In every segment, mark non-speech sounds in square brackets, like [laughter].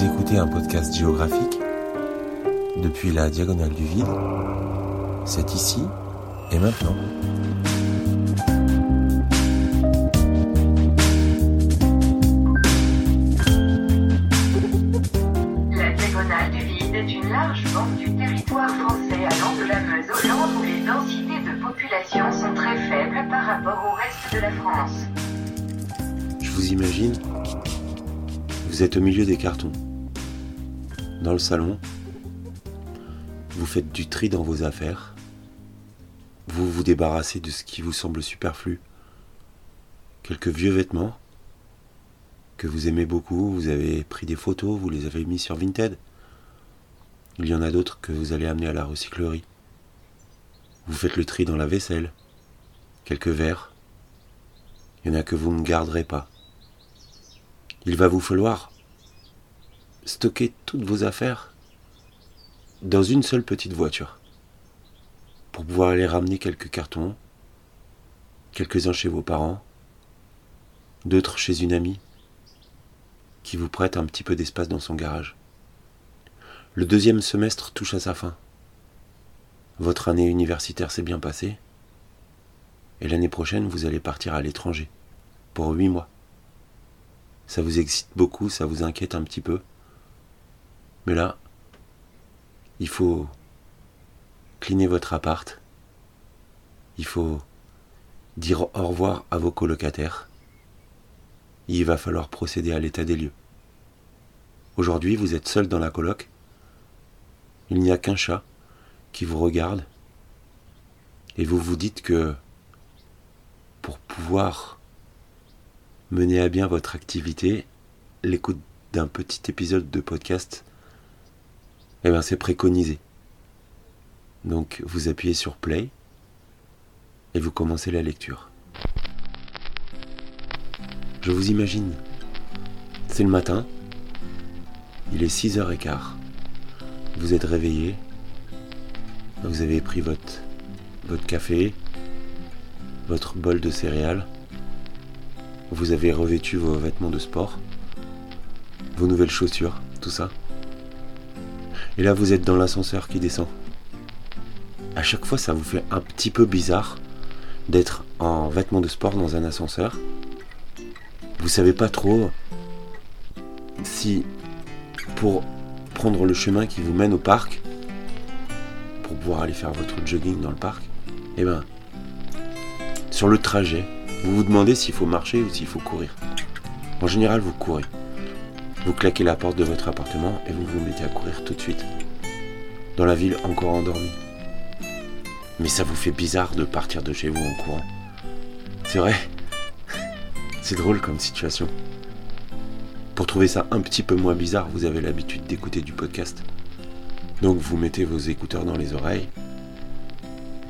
Vous écoutez un podcast géographique depuis la diagonale du vide. C'est ici et maintenant. La diagonale du vide est une large bande du territoire français allant de la Meuse au Land où les densités de population sont très faibles par rapport au reste de la France. Je vous imagine, vous êtes au milieu des cartons. Dans le salon, vous faites du tri dans vos affaires. Vous vous débarrassez de ce qui vous semble superflu. Quelques vieux vêtements que vous aimez beaucoup, vous avez pris des photos, vous les avez mis sur Vinted. Il y en a d'autres que vous allez amener à la recyclerie. Vous faites le tri dans la vaisselle. Quelques verres. Il y en a que vous ne garderez pas. Il va vous falloir stocker toutes vos affaires dans une seule petite voiture pour pouvoir aller ramener quelques cartons, quelques-uns chez vos parents, d'autres chez une amie qui vous prête un petit peu d'espace dans son garage. Le deuxième semestre touche à sa fin. Votre année universitaire s'est bien passée et l'année prochaine vous allez partir à l'étranger pour huit mois. Ça vous excite beaucoup, ça vous inquiète un petit peu? Là, il faut cleaner votre appart. Il faut dire au revoir à vos colocataires. Il va falloir procéder à l'état des lieux. Aujourd'hui, vous êtes seul dans la coloc. Il n'y a qu'un chat qui vous regarde. Et vous vous dites que pour pouvoir mener à bien votre activité, l'écoute d'un petit épisode de podcast, eh bien c'est préconisé. Donc vous appuyez sur play et vous commencez la lecture. Je vous imagine. C'est le matin. Il est 6h15. Vous êtes réveillé. Vous avez pris votre, votre café, votre bol de céréales. Vous avez revêtu vos vêtements de sport, vos nouvelles chaussures, tout ça. Et là, vous êtes dans l'ascenseur qui descend. À chaque fois, ça vous fait un petit peu bizarre d'être en vêtements de sport dans un ascenseur. Vous savez pas trop si pour prendre le chemin qui vous mène au parc, pour pouvoir aller faire votre jogging dans le parc, eh ben, sur le trajet, vous vous demandez s'il faut marcher ou s'il faut courir. En général, vous courez. Vous claquez la porte de votre appartement et vous vous mettez à courir tout de suite. Dans la ville encore endormie. Mais ça vous fait bizarre de partir de chez vous en courant. C'est vrai. [laughs] C'est drôle comme situation. Pour trouver ça un petit peu moins bizarre, vous avez l'habitude d'écouter du podcast. Donc vous mettez vos écouteurs dans les oreilles,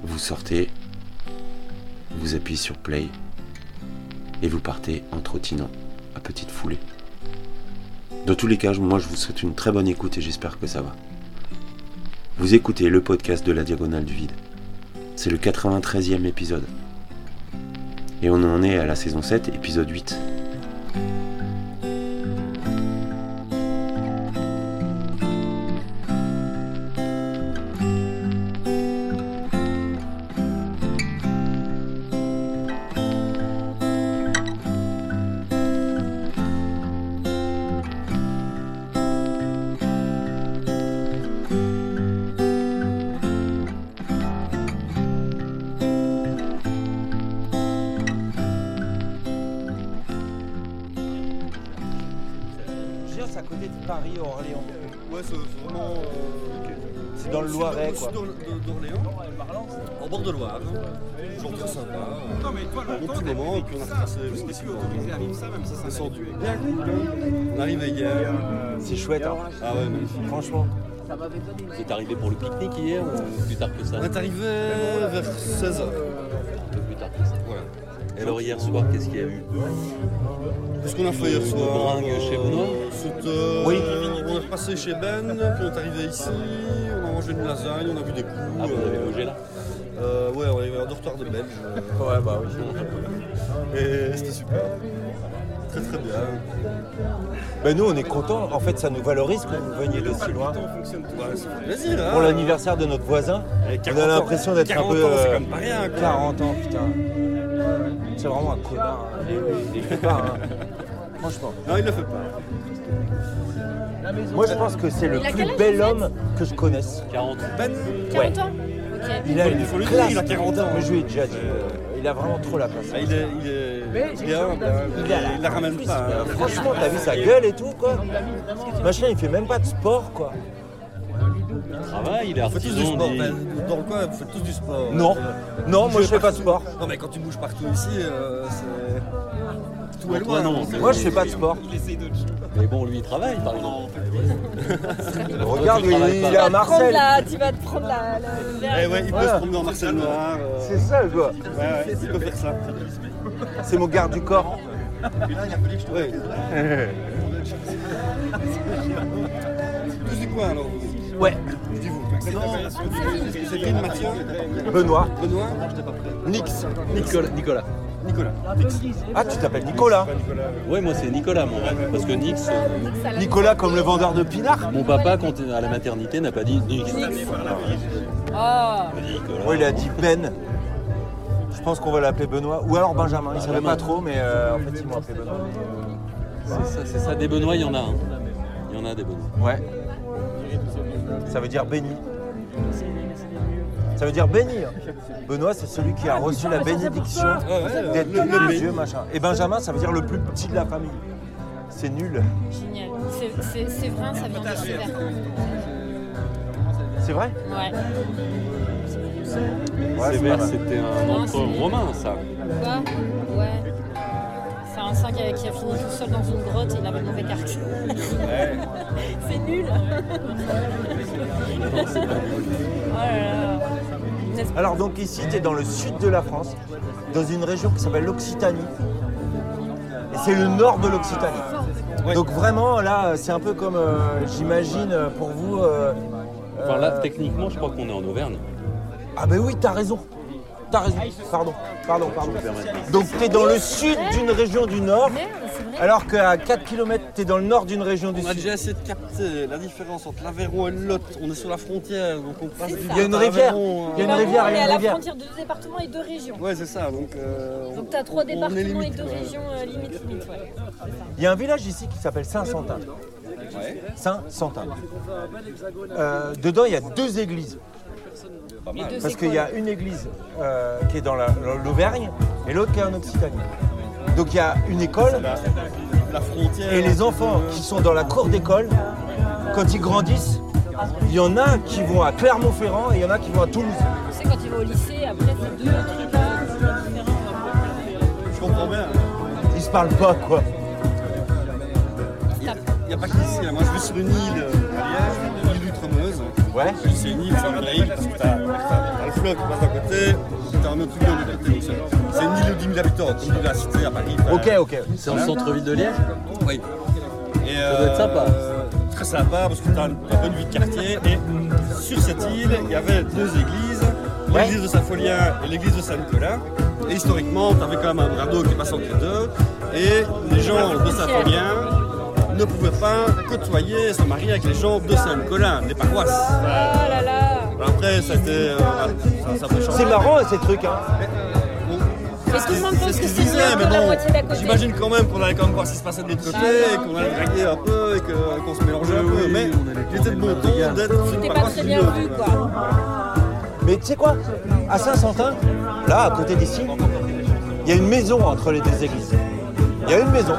vous sortez, vous appuyez sur play et vous partez en trottinant à petite foulée. Dans tous les cas, moi je vous souhaite une très bonne écoute et j'espère que ça va. Vous écoutez le podcast de la Diagonale du Vide. C'est le 93e épisode. Et on en est à la saison 7, épisode 8. Paris, Orléans. Ouais, c'est vraiment. euh, C'est dans le Loiret, quoi. d'Orléans, en bord de Loire. Genre très sympa. Bon petit moment, et puis on a retracé. On est descendu. On arrive hier. C'est chouette, hein. Ah ouais, magnifique. Franchement. Vous êtes arrivé pour le pique-nique hier ou plus tard que ça? On est arrivé vers 16h. Et alors hier soir, qu'est-ce qu'il y a eu Qu'est-ce qu'on a fait hier soir Bringue chez Benoît C'était- Oui. On est repassé chez Ben, puis on est arrivé ici, on a mangé une lasagne, on a vu des coups. Ah, vous avez logé là Euh, ouais, on est un dortoir de Belge. [laughs] Ouais, bah oui. Et c'était super. très très bien. Ben nous, on est contents. En fait, ça nous valorise que vous veniez de si loin. Hein. Pour l'anniversaire de notre voisin, on 40 a l'impression d'être un 40 peu. ans, c'est euh, comme pas rien. quoi. 40 ans, putain. C'est vraiment un connard. hein. Il, il fait pas, hein. Franchement. Non, il le fait pas. Moi, je pense que c'est le plus âge, bel homme que je connaisse. 40. Ben, 40 ans. Il a Il une faut le dire, classe. il a 40 ans. Mais je lui ai déjà dit. euh, Il a vraiment trop la classe. ah, il est, il est, il est humble, hein. Il a il la ramène pas. hein. Franchement, t'as vu sa gueule et tout, quoi Machin, il fait même pas de sport, quoi. Il travaille, il est Vous faites tous du artisan. sport. des- ben, Dans le coin, vous faites tous du sport. Non. Non, moi, je fais pas de sport. Non, mais quand tu bouges partout ici, euh, c'est. Tout est Toi, loin. non. mais- Moi, je fais pas de sport. Mais bon, lui, il travaille, par exemple. [laughs] Regarde, il, il pas. est à te Marseille. la- Tu vas te prendre la. Eh ouais, il peut Voilà. se promener en Marcel Noir. euh, C'est ça, quoi. Ouais, ouais, il peut faire ça. C'est mon garde du corps. Ouais. Tous du coin alors. Ouais. Benoît. Benoît, Nix. Nicolas. Nicolas. Nicolas. Ah, tu t'appelles Nicolas. Ouais, moi, c'est Nicolas, moi. Parce que Nix, euh, Nicolas comme le vendeur de pinard. mon papa, quand il est à la maternité, n'a pas dit Nix. Il a dit Oh Nicolas. Ouais, il a dit Ben. Je pense qu'on va l'appeler Benoît. Ou alors Benjamin. Il savait Benjamin. pas trop, mais euh, en fait, ils m'ont appelé Benoît. C'est ça, c'est ça. Des Benoît, il y en a. hein. Il y en a des Benoît. Ouais. Ça veut dire béni. Ça veut dire béni. hein. Benoît, c'est celui qui a reçu la bénédiction d'être le- plus béni. vieux, machin. Et Benjamin, ça veut dire le plus petit de la famille. C'est nul. Génial. C'est- vrai, ça vient de. C'est vrai Ouais. C'était un c'est- romain, ça. Quoi? Ouais. C'est un qui a, qui a fini tout seul dans une grotte et il avait le mauvais caractère. C'est nul. oh là là. Alors donc ici, tu es dans le sud de la France, dans une région qui s'appelle l'Occitanie. Et c'est le nord de l'Occitanie. Ouais. Donc vraiment, là, c'est un peu comme, euh, j'imagine, pour vous... euh, Enfin, là, euh, techniquement, je crois qu'on est en Auvergne. Ah ben oui, t'as raison. T'as raison. Pardon, pardon, pardon. Donc t'es dans le sud d'une région du nord, vrai. alors qu'à 4 km, t'es dans le nord d'une région du On a sud. déjà essayé de capter la différence entre l'Aveyron et le Lot. On est sur la frontière, donc on passe du. Il y a une à rivière. Il y a une euh, rivière, on est à la frontière de deux départements et deux régions. Ouais, c'est ça. Donc, euh, Donc t'as trois départements et deux régions euh, limite limite. Ouais. Il y a un village ici qui s'appelle Saint-Santin. Ouais, Saint-Santin. Euh, dedans, il y a deux églises. Pas Les mal. deux, Parce qu'il y a une église euh, qui est dans la- l'Auvergne et l'autre qui est en Occitanie. Donc il y a une école La, la frontière. et les enfants qui sont dans la cour d'école, quand ils grandissent, il y en a qui vont à Clermont-Ferrand et il y en a qui vont à Toulouse. Tu sais, quand tu vas au lycée, après, c'est deux trucs euh, différents. Je comprends bien. Ils se parlent pas quoi. Il n'y a, pas qu'ici. hein. Moi, je vis sur une île euh, à Liège, l'île d'Outremeuse. Ouais. C'est une île, c'est une vraie île parce que t'as as le fleuve qui passe d'un côté, t'as un autre île de l'autre côté. C'est une île de 10 000 habitants, comme toute la cité à Paris. t'as- Ok, ok. C'est en centre-ville de Liège Oui. Et, Ça doit être sympa. Très sympa parce que tu as une bonne vie de quartier. Et sur cette île, il y avait deux églises, Ouais. l'église de Saint-Folien et l'église de Saint-Nicolas. Et historiquement, tu avais quand même un bras d'eau qui passe entre les deux. Et les gens de Saint-Folien ne pouvaient pas côtoyer se marier avec les gens de Saint-Nicolas, des paroisses. Oh là là Après, ça a été. euh. C'est marrant ces trucs. Hein. Mais tout le monde pense C'est ce que c'est mais bon, j'imagine quand même qu'on allait quand même voir ce qui se passait de l'autre côté, et qu'on allait draguer un peu, et qu'on se mélangeait un peu, mais il était de bon ton d'être sur une C'était pas paroisse très bien du Nord, vu, quoi. quoi. Mais tu sais quoi? À Saint-Santin, là, à côté d'ici, il y a une maison entre les deux églises. Il y a une maison.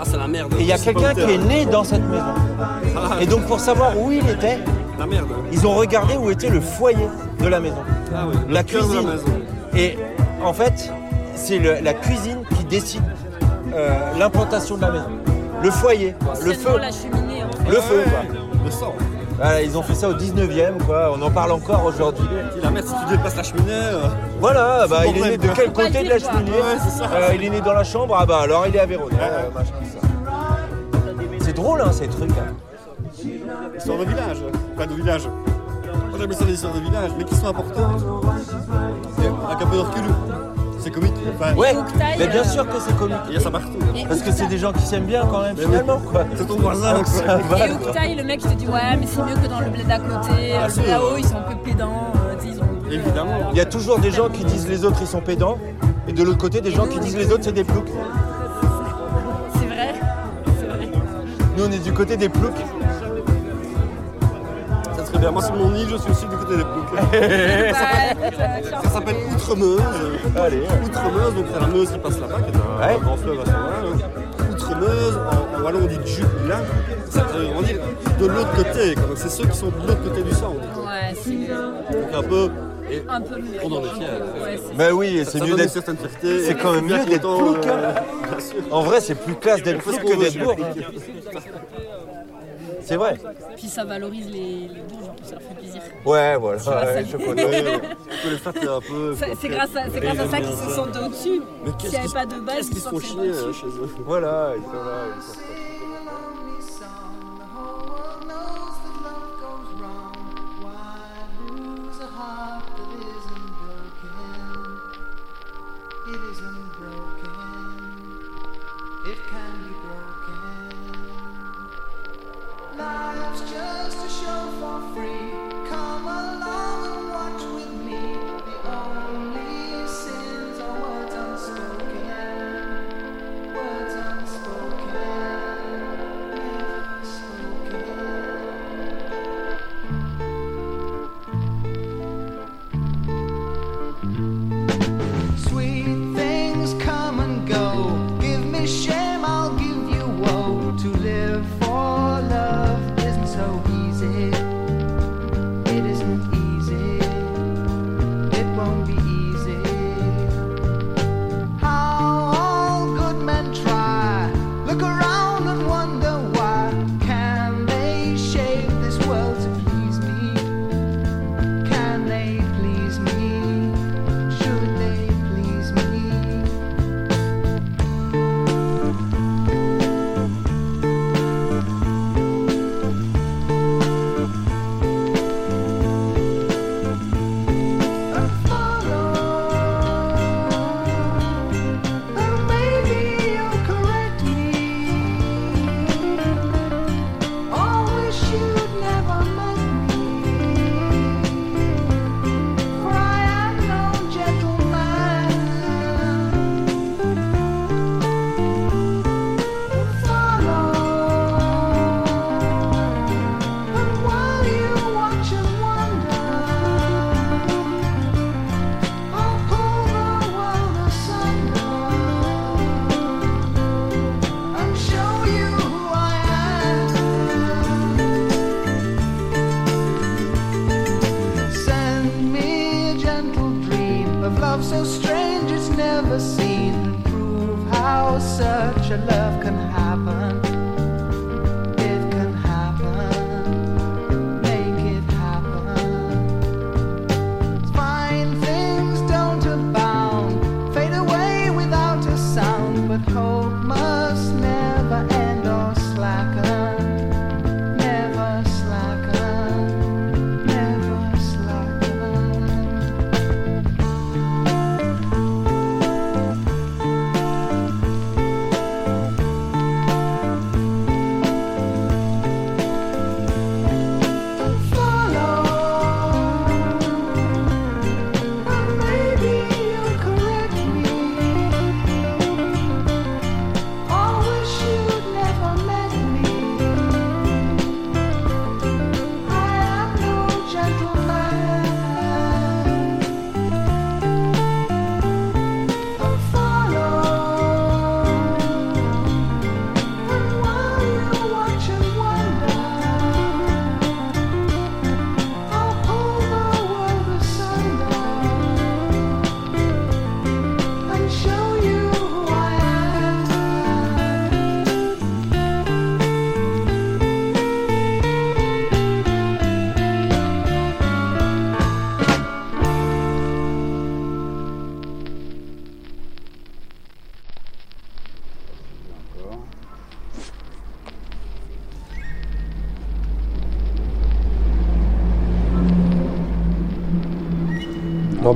Ah, c'est la merde. Et il y a quelqu'un qui est né dans cette maison. Ah, Et donc pour savoir où il était, la merde. ils ont regardé où était le foyer de la maison. Ah oui, le La cuisine. la maison. Et en fait, c'est la cuisine qui décide euh, l'implantation de la maison. Le foyer, le feu. la cheminée, en fait. Le feu, quoi. Le sang. Voilà, ils ont fait ça au 19e, quoi. On en parle encore aujourd'hui. La merde, si tu dépasses la cheminée, euh, Voilà, bah, il est né de quel côté de la cheminée Ouais, c'est ça. Euh, Il est né dans la chambre, ah bah alors il est à Véro. Euh, machin, ça. C'est drôle, hein, ces trucs. hein. histoire de village. Pas de village. Moi, j'aime ça des histoires de village, mais qui sont importantes. Et avec un peu de recul. Comique. Enfin, Ouais, Bouctaille, mais bien sûr que c'est comique. Il y a ça partout. Parce que c'est des gens qui s'aiment bien quand même, finalement, quoi. C'est ton voisin, Donc, ça quoi. va, Et. Ouktaï, le mec, il te dit Ouais, mais c'est mieux que dans le bled à côté. Ah, Euh, sûr. Là-haut, ils sont un peu pédants. euh, Évidemment. Il y a toujours des gens qui disent les autres ils sont pédants, et de l'autre côté des gens qui disent les autres c'est des ploucs. C'est vrai. C'est vrai. Nous on est du côté des ploucs. Ça serait bien. Moi, sur mon île, je suis aussi du côté des ploucs. Bah, euh. Ça s'appelle Outremeuse. Allez. Outremeuse, donc c'est la Meuse qui passe là-bas, qui est un Ouais. grand fleuve à ce moment-là. Outremeuse, en, en wallon on dit. Ça veut on dit de l'autre côté. c'est ceux qui sont de l'autre côté du sang. Ouais, c'est Donc un peu. Et un peu. On en est fiers. Ouais, c'est- Bah oui, c'est mieux une d'être. certaine fierté. c'est quand même mieux d'être plouc, euh, hein. En vrai c'est plus classe d'être plouc qu'on que d'être bourg. C'est vrai. Puis ça valorise les, les bourges, en plus, ça leur fait plaisir. Ouais voilà, ouais, un peu. Puis C'est grâce à, [laughs] c'est grâce à ça qu'ils se sentent au-dessus. Mais S'il qu'est-ce n'y avait qu'ils pas de base, ils qu'ils se se font sentiraient chier pas euh, au-dessus. chez eux Voilà, ils sont là, ils sont pas-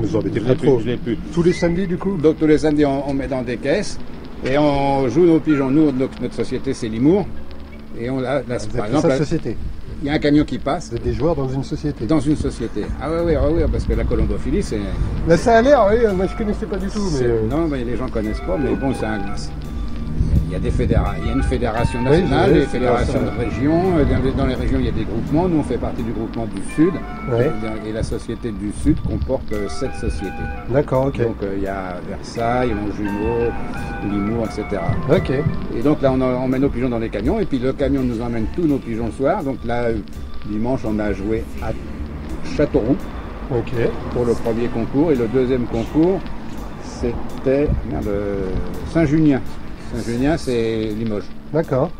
mais vous embêtez pas plus, trop. plus. Tous les samedis, du coup Donc tous les samedis, on, on met dans des caisses et on joue nos pigeons. Nous, notre, notre société, c'est Limour. Et on a, là, Vous par appelez exemple, ça là, société. il y a un camion qui passe Vous êtes des joueurs dans une société. dans une société. Ah ouais, ouais, parce que la colombophilie, c'est... Là, ça a l'air, oui, moi je connaissais pas du tout. Mais... euh, Non, mais les gens connaissent pas, mais bon, c'est un... Il y a des fédéra... il y a une fédération Oui, nationale, je- des c'est fédérations de régions. Euh, Dans les régions, il y a des groupements. Nous, on fait partie du groupement du Sud. Et la société du Sud comporte euh, sept sociétés. D'accord, ok. Donc euh, il y a Versailles, Longjumeau, Limours, etc. Ok. Et donc là, on, met nos pigeons dans les camions, et puis le camion nous emmène tous nos pigeons le soir. Donc là, dimanche, on a joué à Châteauroux Ok. pour le premier concours, et le deuxième concours, c'était Saint-Junien. Saint-Junien, c'est Limoges. D'accord.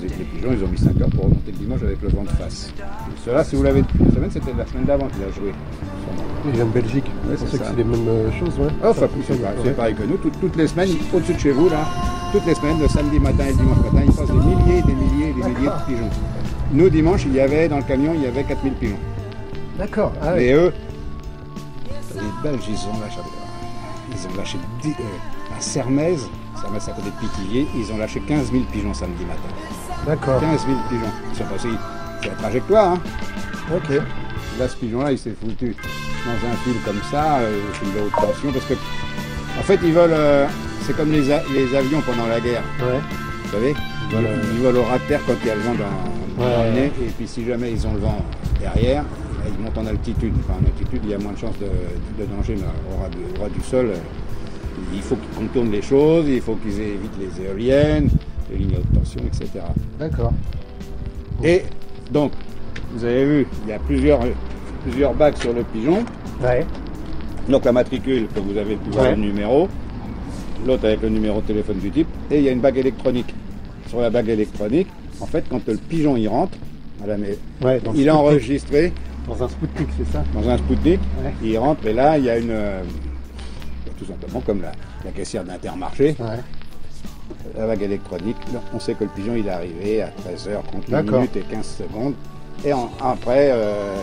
Les, les pigeons, ils ont mis 5 heures pour remonter le Limoges avec le vent de face. Cela, si vous l'avez depuis une semaine, c'était la semaine d'avant qu'il a joué. Il vient de Belgique. Ouais, c'est que les mêmes euh, choses, ouais. Ah, enfin, c'est pareil, ouais. c'est pareil que nous. Toutes, toutes les semaines, au-dessus de chez vous, là, toutes les semaines, le samedi matin et le dimanche matin, il passe des milliers, des milliers, des milliers de pigeons. Nous, dimanche, il y avait, dans le camion, il y avait 4000 pigeons. D'accord. Ah, ouais. Et eux, les Belges, ils ont lâché, ils ont lâché dix- euh, Sermez, Sermez à côté de Pithiviers, ils ont lâché 15 000 pigeons samedi matin. D'accord. 15 000 pigeons. Ils sont passés, c'est la trajectoire, hein. Ok. Là, ce pigeon-là, il s'est foutu dans un fil comme ça, euh, au fil de haute tension, parce que, en fait, ils volent, euh, c'est comme les, les avions pendant la guerre, Ouais. vous savez ils volent, ils volent au ras de terre quand il y a le vent dans, dans Ouais, le ouais. nez, et puis si jamais ils ont le vent derrière, ils montent en altitude. Enfin, en altitude, il y a moins de chances de, de danger, mais au ras du, au ras du sol, euh, il faut qu'ils contournent les choses, il faut qu'ils évitent les éoliennes, les lignes à haute tension, etc. D'accord. Et donc, vous avez vu, il y a plusieurs, plusieurs bagues sur le pigeon. Ouais. Donc la matricule que vous avez pu voir Ouais. le numéro, l'autre avec le numéro de téléphone du type, et il y a une bague électronique. Sur la bague électronique, en fait, quand le pigeon y rentre, Ouais, il est enregistré Dans un Spoutnik, c'est ça? Dans un Spoutnik, il rentre et là il y a une, euh, tout simplement comme la, la caissière d'Intermarché, Ouais. la bague électronique, on sait que le pigeon il est arrivé à 13h30 D'accord. minutes et 15 secondes. Et en- après, euh,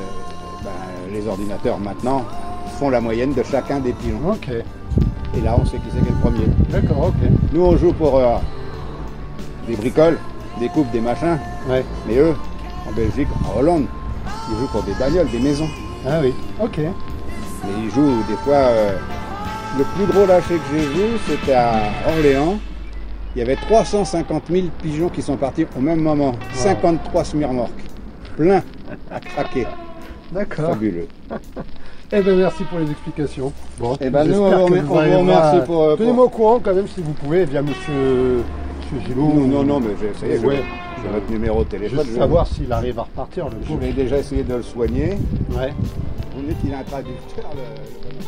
ben, les ordinateurs maintenant font la moyenne de chacun des pigeons. Et là, on sait qui c'est qui est le premier. D'accord, ok. Nous, on joue pour euh, des bricoles, des coupes, des machins. Ouais. Mais eux, en Belgique, en Hollande, ils jouent pour des bagnoles, des maisons. Ah oui. Ok. Mais ils jouent des fois. euh, le plus gros lâcher que j'ai vu, c'était à Orléans. Il y avait 350 000 pigeons qui sont partis au même moment. 53 smirmorques. Plein à craquer. D'accord. Fabuleux. [laughs] Eh ben merci pour les explications. Bon. Eh ben, nous, on vous on remercie pour, euh, pour- Tenez-moi au courant quand même si vous pouvez via monsieur, monsieur Gillot. Non, non, non, mais j'ai essayé. Ouais. J'ai votre numéro de téléphone. Juste je- savoir s'il arrive à repartir le Je vais déjà essayer de le soigner. Ouais. Vous me dites qu'il a un traducteur. le-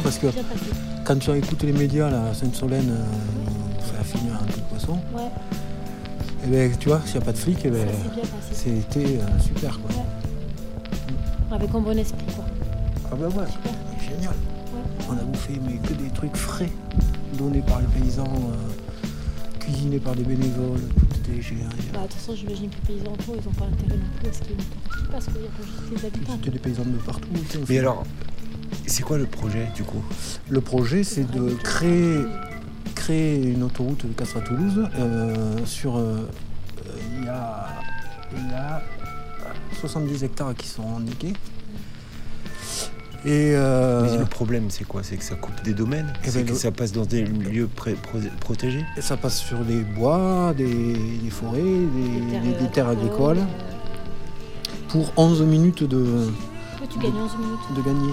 parce que quand tu as écouté les médias, là, Sainte-Solène, euh, ça a fini un coup de poisson. Ouais, Et ben, tu vois, s'il n'y a pas de flics, eh ben, c'était euh, super quoi. Avec un bon esprit, quoi. Ah bah ouais, génial. On a bouffé mais que des trucs frais, donnés par les paysans, euh, cuisinés par des bénévoles, tout était. Bah, de toute façon, j'imagine que les paysans autour, ils n'ont pas intérêt non plus à ce qu'il y ait une qui passe, quoi. Il n'y a pas juste les habitants. C'était des paysans de partout. Mais alors, c'est quoi le projet du coup Le projet, c'est de créer, créer une autoroute de Castres à Toulouse. euh, sur, euh, euh, il, y a, il y a 70 hectares qui sont indiqués. Et euh, Mais le problème, c'est quoi? C'est que ça coupe des domaines? Eh C'est ben, que le- ça passe dans des lieux pré- pro- protégés? Ça passe sur des bois, des, des forêts, des, des- des terres agricoles. Pour 11 minutes de, tu gagnes 11 minutes? de gagner.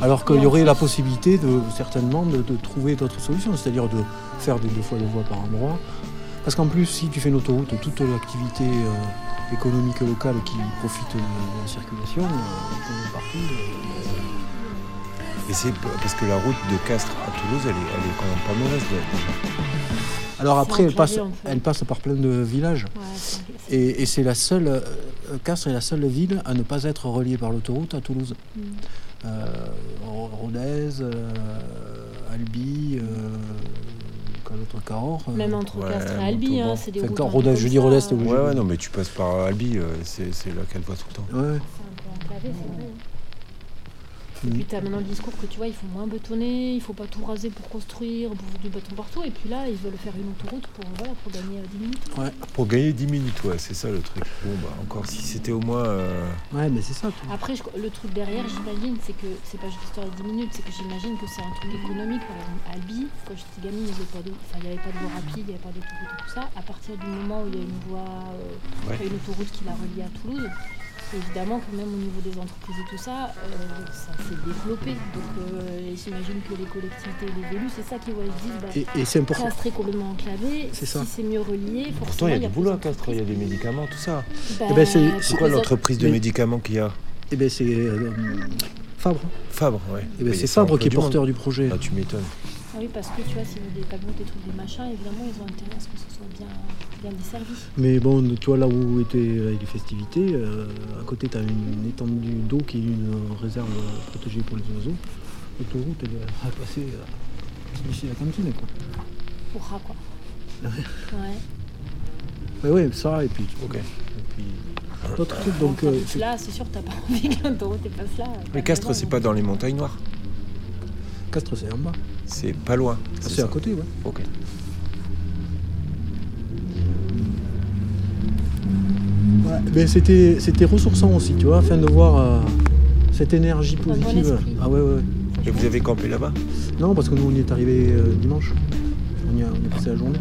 Ah Alors qu'il y aurait la possibilité de certainement de, de trouver d'autres solutions, c'est-à-dire de faire des deux fois de voies par endroit. Parce qu'en plus, si tu fais une autoroute, toute l'activité euh, économique locale qui profite de, de la circulation, euh, partout. euh, Et c'est parce que la route de Castres à Toulouse, elle est, elle est quand même pas mauvaise déjà. Alors après, elle passe, elle passe par plein de villages. Ouais, Et, et c'est la seule, euh, Castres est la seule ville à ne pas être reliée par l'autoroute à Toulouse. Mm. Euh, Ro- Rodez, euh, Albi, euh, quel autre Cahors. euh, Même entre Ouais, Castres et Albi, hein, c'est des Enfin, routes. quand Rodez, comme je dis Rodez, t'es euh, obligé. Ouais, ouais, non, mais tu passes par Albi, euh, c'est c'est là qu'elle voit tout le temps. Ouais. C'est un peu enclavé, c'est vrai. Hein. Mm. Et puis tu as maintenant le discours que tu vois, il faut moins bétonner, il faut pas tout raser pour construire, pour du béton partout. Et puis là, ils veulent faire une autoroute pour, voilà, pour gagner euh, 10 minutes. Ouais. Pour gagner 10 minutes, ouais, c'est ça le truc. Bon, bah, encore si c'était au moins. euh, Ouais, mais c'est ça. tout. Après, je- le truc derrière, j'imagine, c'est que c'est pas juste l'histoire de 10 minutes, c'est que j'imagine que c'est un truc économique. Par exemple, à Albi, quand j'étais gamine, il n'y avait pas de, enfin, il y avait pas de voie rapide, il n'y avait pas d'autoroute et tout ça. À partir du moment où il y a une voie, euh, Ouais. une autoroute qui la relie à Toulouse, évidemment que même au niveau des entreprises et tout ça, euh, ça s'est développé. Donc euh, et j'imagine que les collectivités et les élus, c'est ça qui ouais, se disent, bah, Et, et c'est important. Castres est complètement enclavé, C'est si ça. c'est mieux relié, forcément Pourtant, il y a du boulot à. Castres, il y a des médicaments, tout ça. Bah, Eh ben, c'est- quoi autres- l'entreprise de médicaments qu'il y a Eh ben c'est euh, Fabre. Fabre, ouais. Eh ben, c'est Fabre qui est monde. porteur du projet. Ah, tu m'étonnes. Ah oui, parce que tu vois, s'ils veulent des tableaux, des trucs, des machins, évidemment, ils ont intérêt à ce que ce soit bien, bien desservi. Mais bon, tu vois là où étaient les festivités, euh, à côté tu as une étendue d'eau qui est une réserve euh, protégée pour les oiseaux. L'autoroute elle va passer euh, d'ici la cantine quoi. Pour rat, quoi. [laughs] Ouais. Ouais, ouais, ça et puis, Ok. et puis d'autres trucs donc. Euh, c'est- là, c'est sûr, t'as pas [laughs] envie que l'autoroute passe là. Mais Castres, c'est pas dans les montagnes noires. Castres c'est en bas. C'est pas loin. Ah, c'est à côté, ouais. Ok. Ouais, mais c'était c'était ressourçant aussi, tu vois, afin de voir euh, cette énergie Un bon positive. ah ouais, ouais. ouais. Et vous avez campé là-bas? Non, parce que nous on y est arrivé euh, dimanche. On y a, on est passé la journée.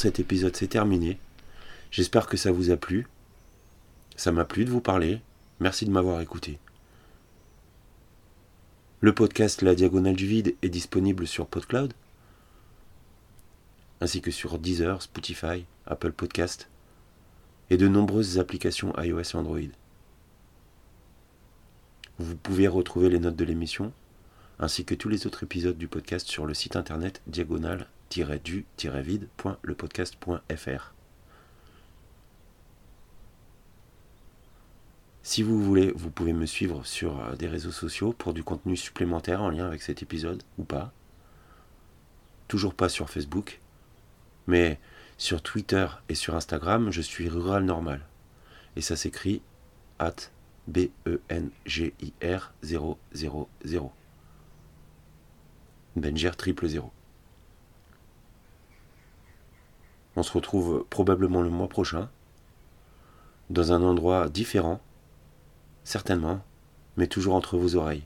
Cet épisode, c'est terminé. J'espère que ça vous a plu. Ça m'a plu de vous parler. Merci de m'avoir écouté. Le podcast La Diagonale du Vide est disponible sur PodCloud, ainsi que sur Deezer, Spotify, Apple Podcast et de nombreuses applications iOS et Android. Vous pouvez retrouver les notes de l'émission ainsi que tous les autres épisodes du podcast sur le site internet diagonal-du-vide.lepodcast.fr. Si vous voulez, vous pouvez me suivre sur des réseaux sociaux pour du contenu supplémentaire en lien avec cet épisode ou pas. Toujours pas sur Facebook, mais sur Twitter et sur Instagram, je suis Rural Normal. Et ça s'écrit at B-E-N-G-I-R 000. Benger triple zéro. On se retrouve probablement le mois prochain, dans un endroit différent, certainement, mais toujours entre vos oreilles.